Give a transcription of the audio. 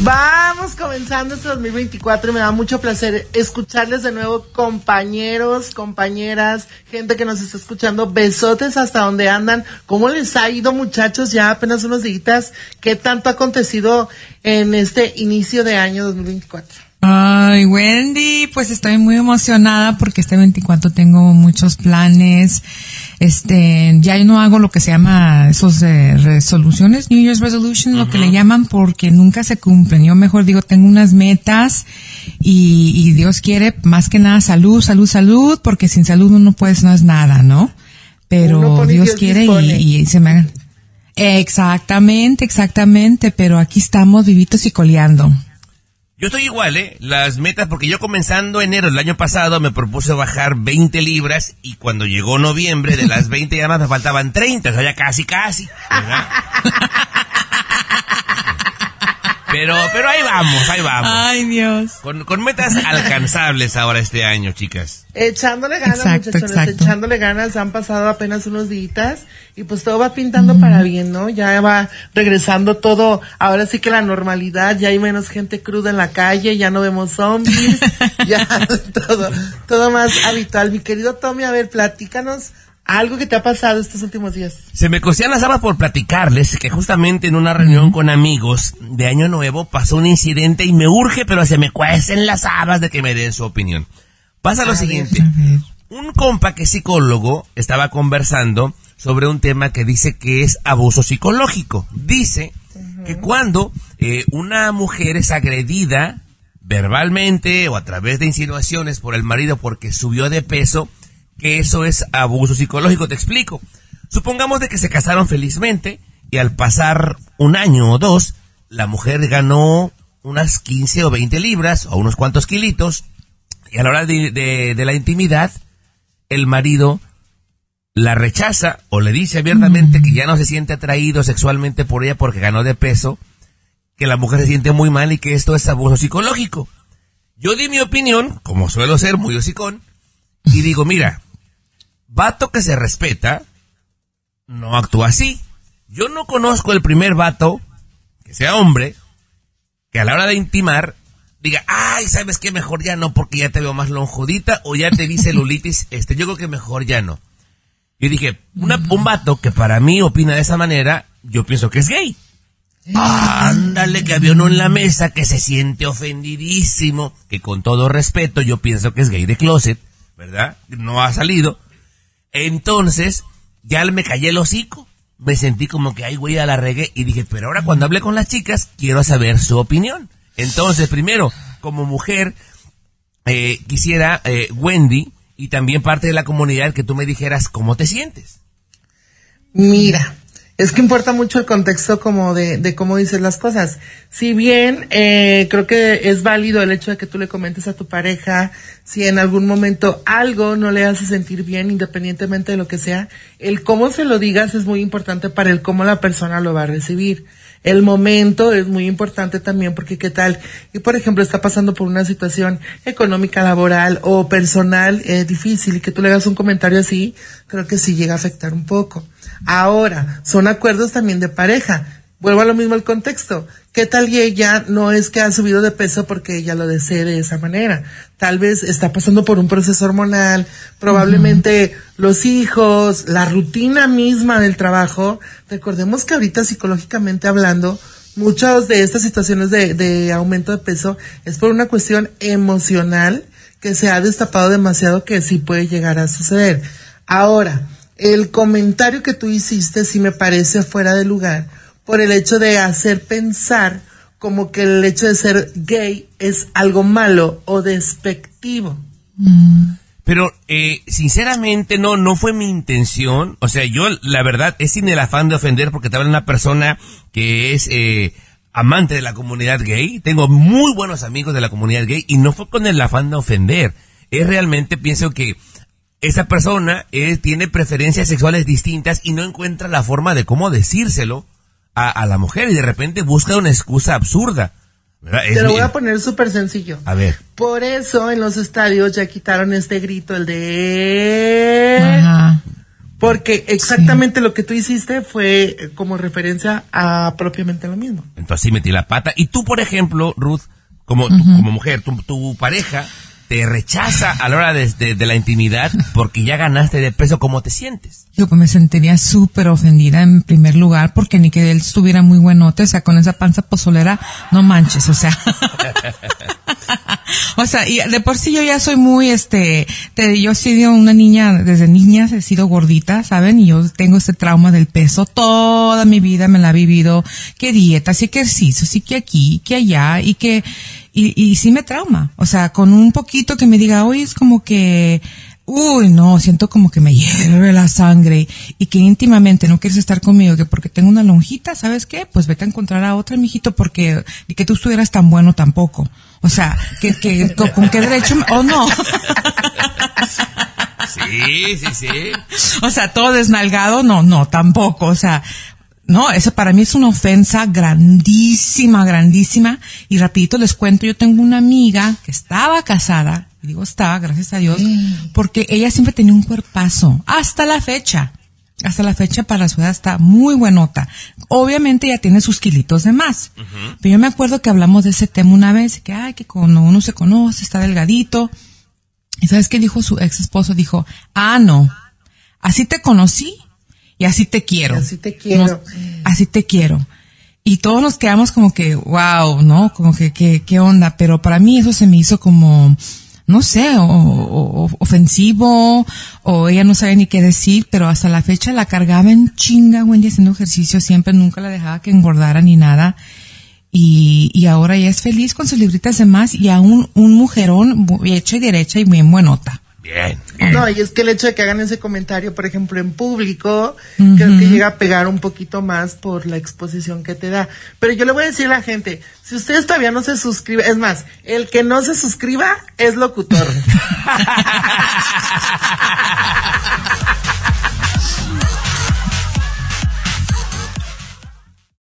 Vamos comenzando este 2024 y me da mucho placer escucharles de nuevo, compañeros, compañeras, gente que nos está escuchando. Besotes hasta donde andan. ¿Cómo les ha ido, muchachos? Ya apenas unos días. ¿Qué tanto ha acontecido en este inicio de año 2024? Ay, Wendy, pues estoy muy emocionada porque este 24 tengo muchos planes. Este, ya no hago lo que se llama esos eh, resoluciones, New Year's Resolution, lo que le llaman, porque nunca se cumplen. Yo mejor digo, tengo unas metas y, Dios quiere más que nada salud, salud, salud, porque sin salud uno pues no es nada, ¿no? Pero Dios, quiere y, y, se me hagan. Exactamente, exactamente, pero aquí estamos vivitos y coleando. Yo estoy igual, ¿eh? Las metas, porque yo comenzando enero del año pasado me propuse bajar 20 libras y cuando llegó noviembre de las 20 ya más me faltaban 30, o sea, ya casi, casi. Pero, pero ahí vamos, ahí vamos. Ay, Dios. Con, con metas alcanzables ahora este año, chicas. Echándole ganas, muchachos, echándole ganas. Han pasado apenas unos días y pues todo va pintando para bien, ¿no? Ya va regresando todo. Ahora sí que la normalidad, ya hay menos gente cruda en la calle, ya no vemos zombies, ya todo, todo más habitual. Mi querido Tommy, a ver, platícanos algo que te ha pasado estos últimos días. Se me cosían las habas por platicarles que justamente en una reunión con amigos de Año Nuevo pasó un incidente y me urge, pero se me cuecen las habas de que me den su opinión. Pasa lo siguiente. Un compa que es psicólogo estaba conversando sobre un tema que dice que es abuso psicológico. Dice que cuando eh, una mujer es agredida verbalmente o a través de insinuaciones por el marido porque subió de peso, que eso es abuso psicológico. Te explico. Supongamos de que se casaron felizmente y al pasar un año o dos, la mujer ganó unas 15 o 20 libras o unos cuantos kilitos y a la hora de, la intimidad, el marido la rechaza o le dice abiertamente que ya no se siente atraído sexualmente por ella porque ganó de peso, que la mujer se siente muy mal y que esto es abuso psicológico. Yo di mi opinión, como suelo ser muy hocicón, y digo, mira, vato que se respeta no actúa así. Yo no conozco el primer vato, que sea hombre, que a la hora de intimar diga, ay, ¿sabes qué? Mejor ya no porque ya te veo más lonjudita o ya te vi celulitis, este, yo creo que mejor ya no. Yo dije, un vato que para mí opina de esa manera, yo pienso que es gay. Ándale, que había uno en la mesa que se siente ofendidísimo, que con todo respeto yo pienso que es gay de closet, ¿verdad? No ha salido. Entonces, ya me callé el hocico. Me sentí como que, ay, güey, a la regué. Y dije, pero ahora cuando hable con las chicas, quiero saber su opinión. Entonces, primero, como mujer, eh, quisiera, eh, Wendy, y también parte de la comunidad, que tú me dijeras cómo te sientes. Mira, es que importa mucho el contexto como de, de cómo dices las cosas. Si bien eh, creo que es válido el hecho de que tú le comentes a tu pareja si en algún momento algo no le hace sentir bien, independientemente de lo que sea, el cómo se lo digas es muy importante para el cómo la persona lo va a recibir. El momento es muy importante también porque qué tal, y por ejemplo está pasando por una situación económica, laboral o personal eh, difícil y que tú le hagas un comentario así, creo que sí llega a afectar un poco. Ahora, son acuerdos también de pareja. Vuelvo a lo mismo el contexto. ¿Qué tal y ella no es que ha subido de peso porque ella lo desee de esa manera? Tal vez está pasando por un proceso hormonal, probablemente los hijos, la rutina misma del trabajo. Recordemos que ahorita psicológicamente hablando, muchas de estas situaciones de, de aumento de peso es por una cuestión emocional que se ha destapado demasiado que sí puede llegar a suceder. Ahora, el comentario que tú hiciste sí me parece fuera de lugar por el hecho de hacer pensar como que el hecho de ser gay es algo malo o despectivo. Pero eh, sinceramente no, no fue mi intención. O sea, yo la verdad es sin el afán de ofender porque estaba una persona que es eh, amante de la comunidad gay. Tengo muy buenos amigos de la comunidad gay y no fue con el afán de ofender. Es realmente pienso que esa persona eh, tiene preferencias sexuales distintas y no encuentra la forma de cómo decírselo a, la mujer y de repente busca una excusa absurda. Te lo voy a poner súper sencillo. A ver. Por eso en los estadios ya quitaron este grito, el de... Porque exactamente lo que tú hiciste fue eh, como referencia a propiamente lo mismo. Entonces sí metí la pata. Y tú, por ejemplo, Ruth, como, tú- como mujer, tu, tu pareja te rechaza a la hora de, de- de la intimidad porque ya ganaste de peso, ¿cómo te sientes? Yo pues me sentiría súper ofendida en primer lugar porque ni que él estuviera muy buenote, o sea, con esa panza pozolera, no manches, o sea. o sea, y de por sí yo ya soy muy, este, te, yo he sido una niña, desde niña he sido gordita, ¿saben? Y yo tengo este trauma del peso, toda mi vida me la he vivido, que dietas y ejercicios y que aquí, que allá, y que, y, y sí me trauma, o sea, con un poquito que me diga, hoy es como que, Uy, no, siento como que me hierve la sangre y que íntimamente no quieres estar conmigo, que porque tengo una lonjita, ¿sabes qué? Pues vete a encontrar a otra, mijito, porque y que tú estuvieras tan bueno tampoco. O sea, que, que, con, con qué derecho, o no. Sí, sí, sí. O sea, todo desnalgado, no, no, tampoco. O sea, no, eso para mí es una ofensa grandísima, grandísima. Y rapidito les cuento, yo tengo una amiga que estaba casada, y digo estaba, gracias a Dios, porque ella siempre tenía un cuerpazo, hasta la fecha. Hasta la fecha para su edad está muy buenota. Obviamente ya tiene sus kilitos de más. Pero yo me acuerdo que hablamos de ese tema una vez, que ay, que cuando uno se conoce, está delgadito. ¿Y sabes qué dijo su ex esposo? Dijo, ah, no, así te conocí y así te quiero. Y así te quiero. Así te quiero. Y todos nos quedamos como que, wow, ¿no? Como que, que, qué onda. Pero para mí eso se me hizo como, no sé, o, o- ofensivo, o ella no sabía ni qué decir, pero hasta la fecha la cargaba en chinga, Wendy, haciendo ejercicio, siempre nunca la dejaba que engordara ni nada. Y, y ahora ella es feliz con sus libritas de más y aún un mujerón hecho y derecha y bien buenota. Bien. No, y es que el hecho de que hagan ese comentario, por ejemplo, en público, creo que llega a pegar un poquito más por la exposición que te da. Pero yo le voy a decir a la gente, si ustedes todavía no se suscriben, es más, el que no se suscriba es locutor.